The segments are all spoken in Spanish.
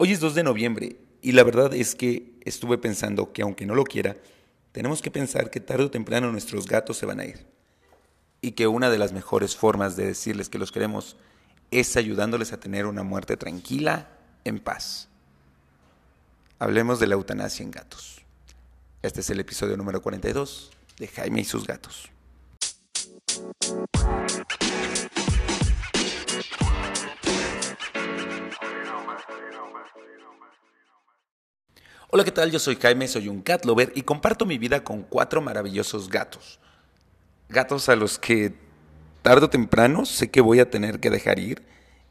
Hoy es 2 de noviembre y la verdad es que estuve pensando que aunque no lo quiera, tenemos que pensar que tarde o temprano nuestros gatos se van a ir. Y que una de las mejores formas de decirles que los queremos es ayudándoles a tener una muerte tranquila, en paz. Hablemos de la eutanasia en gatos. Este es el episodio número 42 de Jaime y sus gatos. Hola, ¿qué tal? Yo soy Jaime, soy un cat lover y comparto mi vida con cuatro maravillosos gatos. Gatos a los que tarde o temprano sé que voy a tener que dejar ir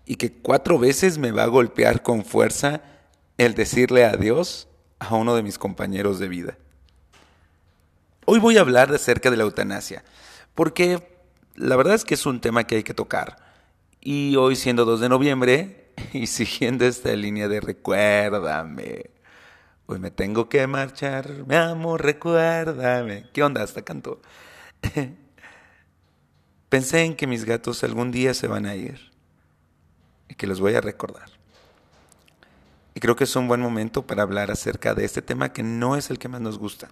y que cuatro veces me va a golpear con fuerza el decirle adiós a uno de mis compañeros de vida. Hoy voy a hablar acerca de la eutanasia, porque la verdad es que es un tema que hay que tocar. Y hoy siendo 2 de noviembre y siguiendo esta línea de recuérdame, Hoy me tengo que marchar, mi amor, recuérdame. ¿Qué onda? Hasta canto. Pensé en que mis gatos algún día se van a ir y que los voy a recordar. Y creo que es un buen momento para hablar acerca de este tema que no es el que más nos gusta.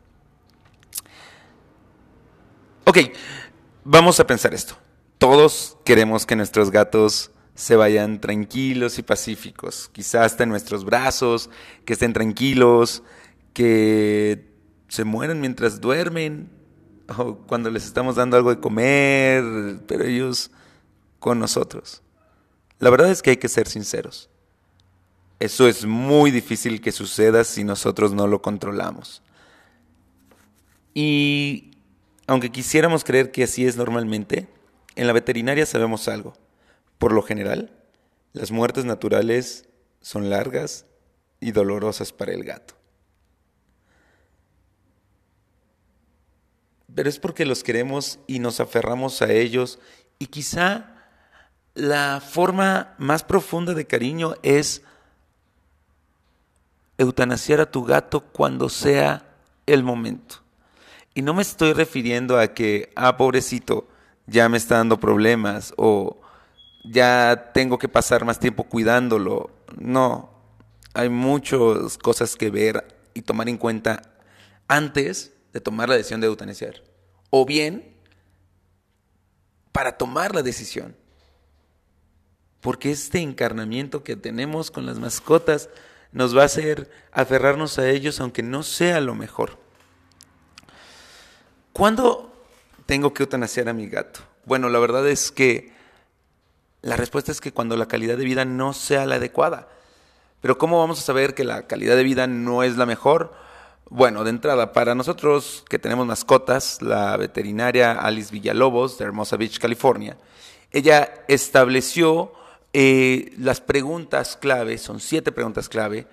Ok, vamos a pensar esto. Todos queremos que nuestros gatos se vayan tranquilos y pacíficos, quizás hasta en nuestros brazos, que estén tranquilos, que se mueran mientras duermen o cuando les estamos dando algo de comer, pero ellos con nosotros. La verdad es que hay que ser sinceros. Eso es muy difícil que suceda si nosotros no lo controlamos. Y aunque quisiéramos creer que así es normalmente, en la veterinaria sabemos algo por lo general, las muertes naturales son largas y dolorosas para el gato. Pero es porque los queremos y nos aferramos a ellos y quizá la forma más profunda de cariño es eutanasiar a tu gato cuando sea el momento. Y no me estoy refiriendo a que, ah, pobrecito, ya me está dando problemas o ya tengo que pasar más tiempo cuidándolo. No, hay muchas cosas que ver y tomar en cuenta antes de tomar la decisión de eutanasiar. O bien, para tomar la decisión. Porque este encarnamiento que tenemos con las mascotas nos va a hacer aferrarnos a ellos aunque no sea lo mejor. ¿Cuándo tengo que eutanasiar a mi gato? Bueno, la verdad es que la respuesta es que cuando la calidad de vida no sea la adecuada. Pero ¿cómo vamos a saber que la calidad de vida no es la mejor? Bueno, de entrada, para nosotros que tenemos mascotas, la veterinaria Alice Villalobos de Hermosa Beach, California, ella estableció eh, las preguntas clave, son siete preguntas clave,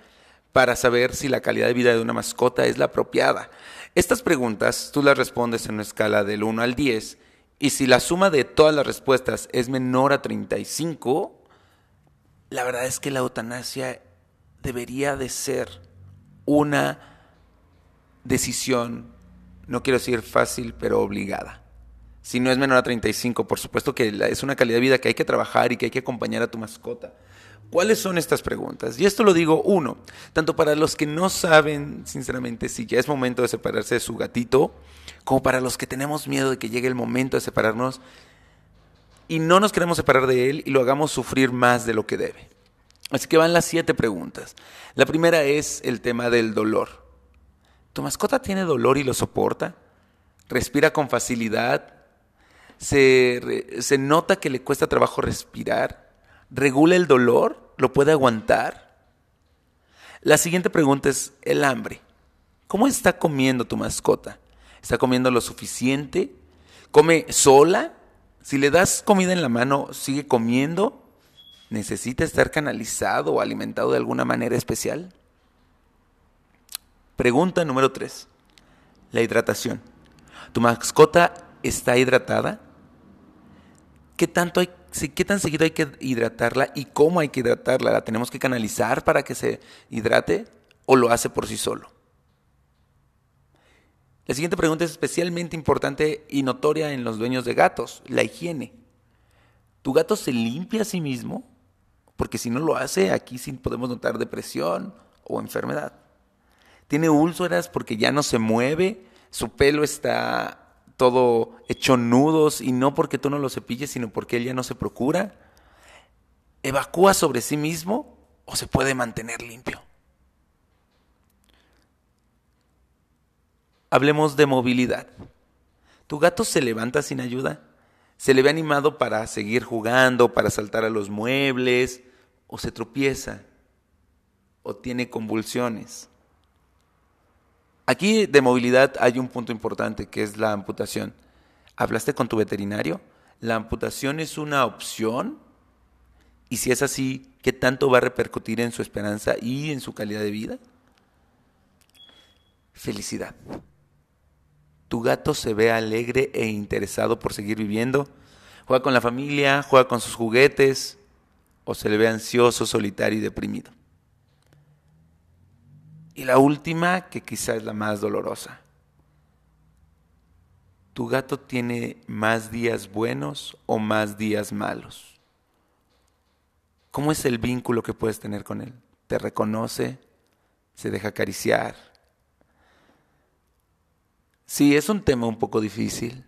para saber si la calidad de vida de una mascota es la apropiada. Estas preguntas tú las respondes en una escala del 1 al 10 y si la suma de todas las respuestas es menor a 35, la verdad es que la eutanasia debería de ser una decisión, no quiero decir fácil, pero obligada. Si no es menor a 35, por supuesto que es una calidad de vida que hay que trabajar y que hay que acompañar a tu mascota. ¿Cuáles son estas preguntas? Y esto lo digo, uno, tanto para los que no saben, sinceramente, si ya es momento de separarse de su gatito, como para los que tenemos miedo de que llegue el momento de separarnos y no nos queremos separar de él y lo hagamos sufrir más de lo que debe. Así que van las siete preguntas. La primera es el tema del dolor. ¿Tu mascota tiene dolor y lo soporta? ¿Respira con facilidad? ¿Se, se nota que le cuesta trabajo respirar? ¿Regula el dolor? ¿Lo puede aguantar? La siguiente pregunta es el hambre. ¿Cómo está comiendo tu mascota? está comiendo lo suficiente, come sola, si le das comida en la mano, sigue comiendo, necesita estar canalizado o alimentado de alguna manera especial. Pregunta número 3. La hidratación. ¿Tu mascota está hidratada? ¿Qué, tanto hay, ¿Qué tan seguido hay que hidratarla y cómo hay que hidratarla? ¿La tenemos que canalizar para que se hidrate o lo hace por sí solo? La siguiente pregunta es especialmente importante y notoria en los dueños de gatos, la higiene. ¿Tu gato se limpia a sí mismo Porque si no lo hace, aquí sí podemos notar depresión o enfermedad. Tiene úlceras porque ya no se mueve, su pelo está todo hecho nudos y no porque tú no lo cepilles, sino porque él ya no se procura. Evacúa sobre sí mismo o se puede mantener limpio. Hablemos de movilidad. ¿Tu gato se levanta sin ayuda? ¿Se le ve animado para seguir jugando, para saltar a los muebles? ¿O se tropieza? ¿O tiene convulsiones? Aquí de movilidad hay un punto importante que es la amputación. ¿Hablaste con tu veterinario? ¿La amputación es una opción? Y si es así, ¿qué tanto va a repercutir en su esperanza y en su calidad de vida? Felicidad. Tu gato se ve alegre e interesado por seguir viviendo. Juega con la familia, juega con sus juguetes o se le ve ansioso, solitario y deprimido. Y la última, que quizá es la más dolorosa. ¿Tu gato tiene más días buenos o más días malos? ¿Cómo es el vínculo que puedes tener con él? ¿Te reconoce? ¿Se deja acariciar? Sí, es un tema un poco difícil.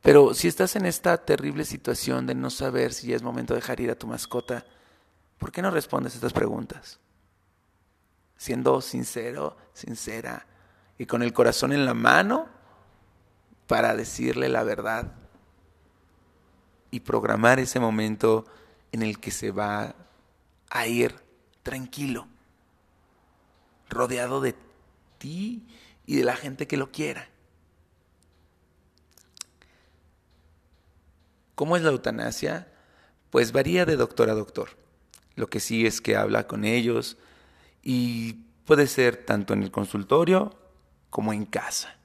Pero si estás en esta terrible situación de no saber si ya es momento de dejar ir a tu mascota, ¿por qué no respondes estas preguntas? Siendo sincero, sincera y con el corazón en la mano para decirle la verdad y programar ese momento en el que se va a ir tranquilo, rodeado de ti y de la gente que lo quiera. ¿Cómo es la eutanasia? Pues varía de doctor a doctor. Lo que sí es que habla con ellos y puede ser tanto en el consultorio como en casa.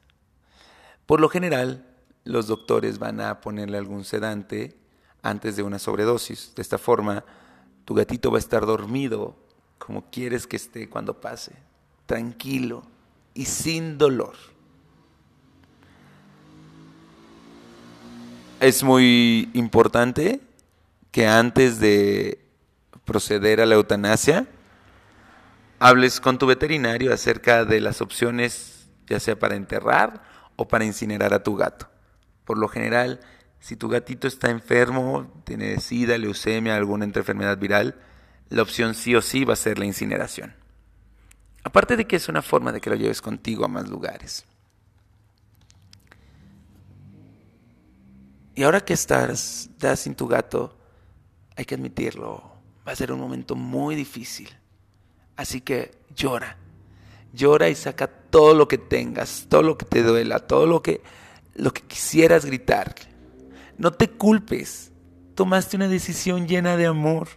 Por lo general, los doctores van a ponerle algún sedante antes de una sobredosis. De esta forma, tu gatito va a estar dormido como quieres que esté cuando pase, tranquilo, y sin dolor. Es muy importante que antes de proceder a la eutanasia, hables con tu veterinario acerca de las opciones, ya sea para enterrar o para incinerar a tu gato. Por lo general, si tu gatito está enfermo, tiene sida, leucemia, alguna enfermedad viral, la opción sí o sí va a ser la incineración. Aparte de que es una forma de que lo lleves contigo a más lugares. Y ahora que estás sin tu gato, hay que admitirlo, va a ser un momento muy difícil. Así que llora. Llora y saca todo lo que tengas, todo lo que te duela, todo lo que lo que quisieras gritar. No te culpes. Tomaste una decisión llena de amor.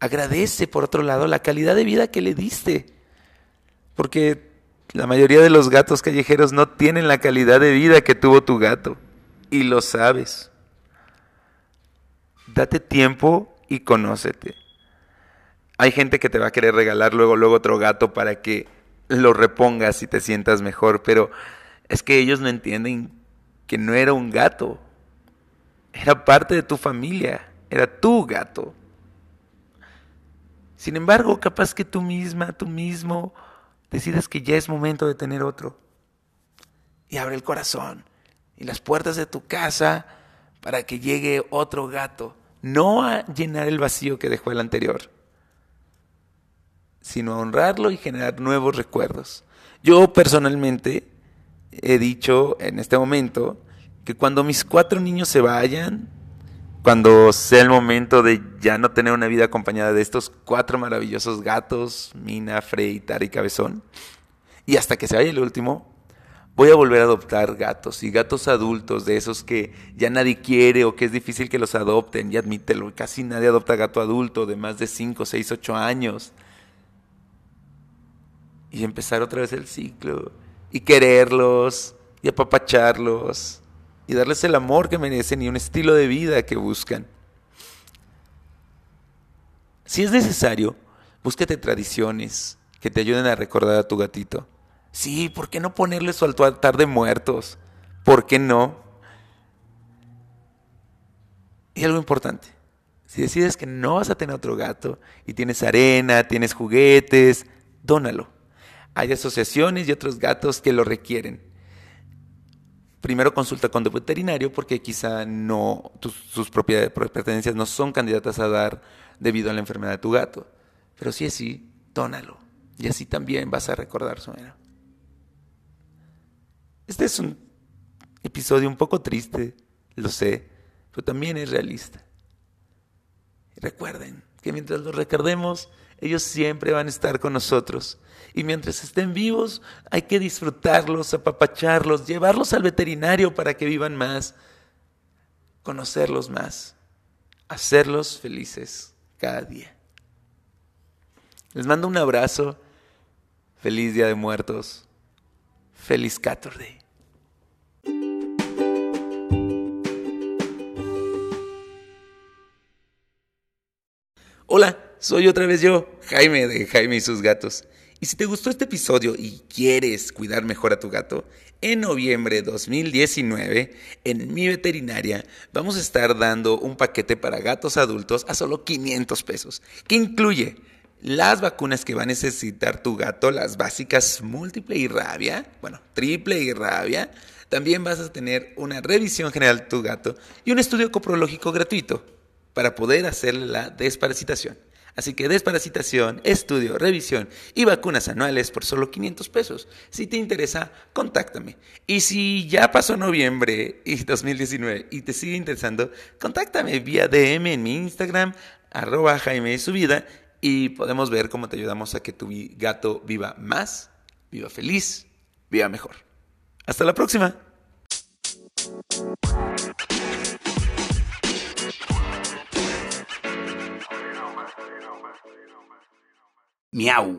Agradece, por otro lado, la calidad de vida que le diste. Porque la mayoría de los gatos callejeros no tienen la calidad de vida que tuvo tu gato. Y lo sabes. Date tiempo y conócete. Hay gente que te va a querer regalar luego, luego otro gato para que lo repongas y te sientas mejor, pero es que ellos no entienden que no era un gato, era parte de tu familia, era tu gato. Sin embargo, capaz que tú misma, tú mismo, decides que ya es momento de tener otro. Y abre el corazón y las puertas de tu casa para que llegue otro gato, no a llenar el vacío que dejó el anterior, sino a honrarlo y generar nuevos recuerdos. Yo personalmente he dicho en este momento que cuando mis cuatro niños se vayan, cuando sea el momento de ya no tener una vida acompañada de estos cuatro maravillosos gatos, Mina, Frey, Tara y Cabezón, y hasta que se vaya el último, voy a volver a adoptar gatos y gatos adultos, de esos que ya nadie quiere o que es difícil que los adopten, y admítelo, casi nadie adopta gato adulto de más de 5, 6, 8 años. Y empezar otra vez el ciclo y quererlos y apapacharlos y darles el amor que merecen y un estilo de vida que buscan. Si es necesario, búsquete tradiciones que te ayuden a recordar a tu gatito. Sí, ¿por qué no ponerle su altar de muertos? ¿Por qué no? Y algo importante, Si decides que no vas a tener otro gato y tienes arena, tienes juguetes, dónalo. Hay asociaciones y otros gatos que lo requieren. Primero consulta con tu veterinario porque quizá no sus propiedades, pertenencias no son candidatas a dar debido a la enfermedad de tu gato. Pero si es así, dónalo. Y así también vas a recordar su era. Este es un episodio un poco triste, lo sé, pero también es realista. Recuerden que mientras los recordemos, ellos siempre van a estar con nosotros. Y mientras estén vivos, hay que disfrutarlos, apapacharlos, llevarlos al veterinario para que vivan más, conocerlos más, hacerlos felices cada día. Les mando un abrazo. Feliz Día de Muertos. Feliz Caturday. Hola, soy otra vez yo, Jaime de Jaime y sus gatos. Y si te gustó este episodio y quieres cuidar mejor a tu gato, en noviembre de 2019, en mi veterinaria, vamos a estar dando un paquete para gatos adultos a solo 500 pesos, que incluye las vacunas que va a necesitar tu gato, las básicas múltiple y rabia, bueno, triple y rabia. También vas a tener una revisión general de tu gato y un estudio coprológico gratuito para poder hacer la desparasitación. Así que desparasitación, estudio, revisión y vacunas anuales por solo 500 pesos. Si te interesa, contáctame. Y si ya pasó noviembre y 2019 y te sigue interesando, contáctame vía DM en mi Instagram, arroba Jaime su vida, y podemos ver cómo te ayudamos a que tu gato viva más, viva feliz, viva mejor. Hasta la próxima. Miau.